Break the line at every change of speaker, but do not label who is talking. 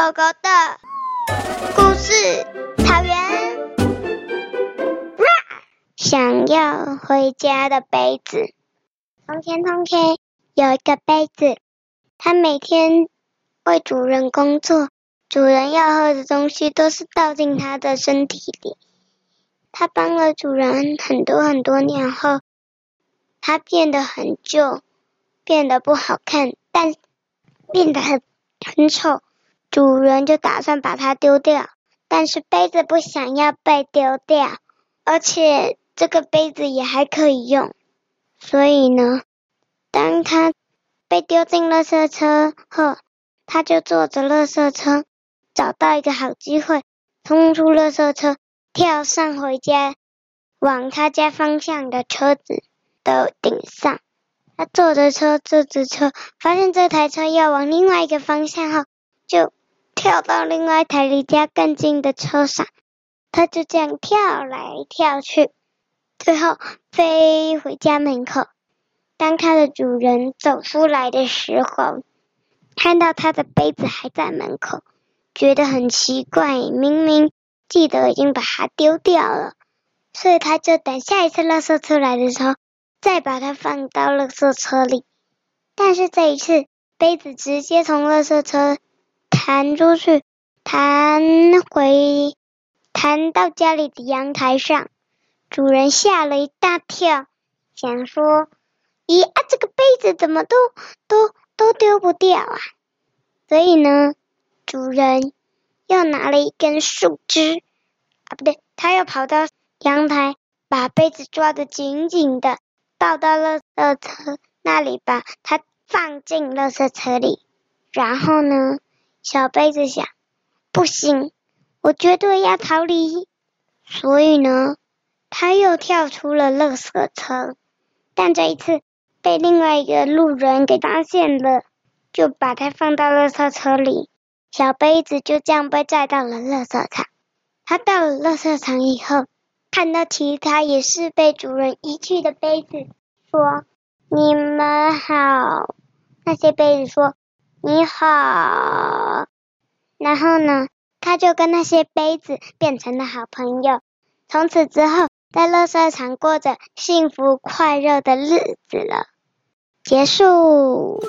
狗狗的故事，草原。想要回家的杯子。从前，从前有一个杯子，它每天为主人工作，主人要喝的东西都是倒进它的身体里。它帮了主人很多很多年后，它变得很旧，变得不好看，但变得很很丑。主人就打算把它丢掉，但是杯子不想要被丢掉，而且这个杯子也还可以用。所以呢，当它被丢进垃圾车后，它就坐着垃圾车，找到一个好机会，冲出垃圾车，跳上回家往他家方向的车子的顶上。他坐着车，坐着车，发现这台车要往另外一个方向后，就跳到另外一台离家更近的车上。他就这样跳来跳去，最后飞回家门口。当他的主人走出来的时候，看到他的杯子还在门口，觉得很奇怪，明明记得已经把它丢掉了，所以他就等下一次垃圾车来的时候，再把它放到垃圾车里。但是这一次，杯子直接从垃圾车弹出去，弹回，弹到家里的阳台上。主人吓了一大跳，想说：“咦啊，这个杯子怎么都都都丢不掉啊？”所以呢，主人又拿了一根树枝，啊，不对，他又跑到阳台，把杯子抓得紧紧的，倒到垃圾车那里，把它放进垃圾车里。然后呢，小杯子想，不行，我绝对要逃离。所以呢，他又跳出了垃圾车，但这一次被另外一个路人给发现了。就把它放到垃圾车里，小杯子就这样被载到了垃圾场。他到了垃圾场以后，看到其他也是被主人遗弃的杯子，说：“你们好。”那些杯子说：“你好。”然后呢，他就跟那些杯子变成了好朋友。从此之后，在乐色场过着幸福快乐的日子了。结束。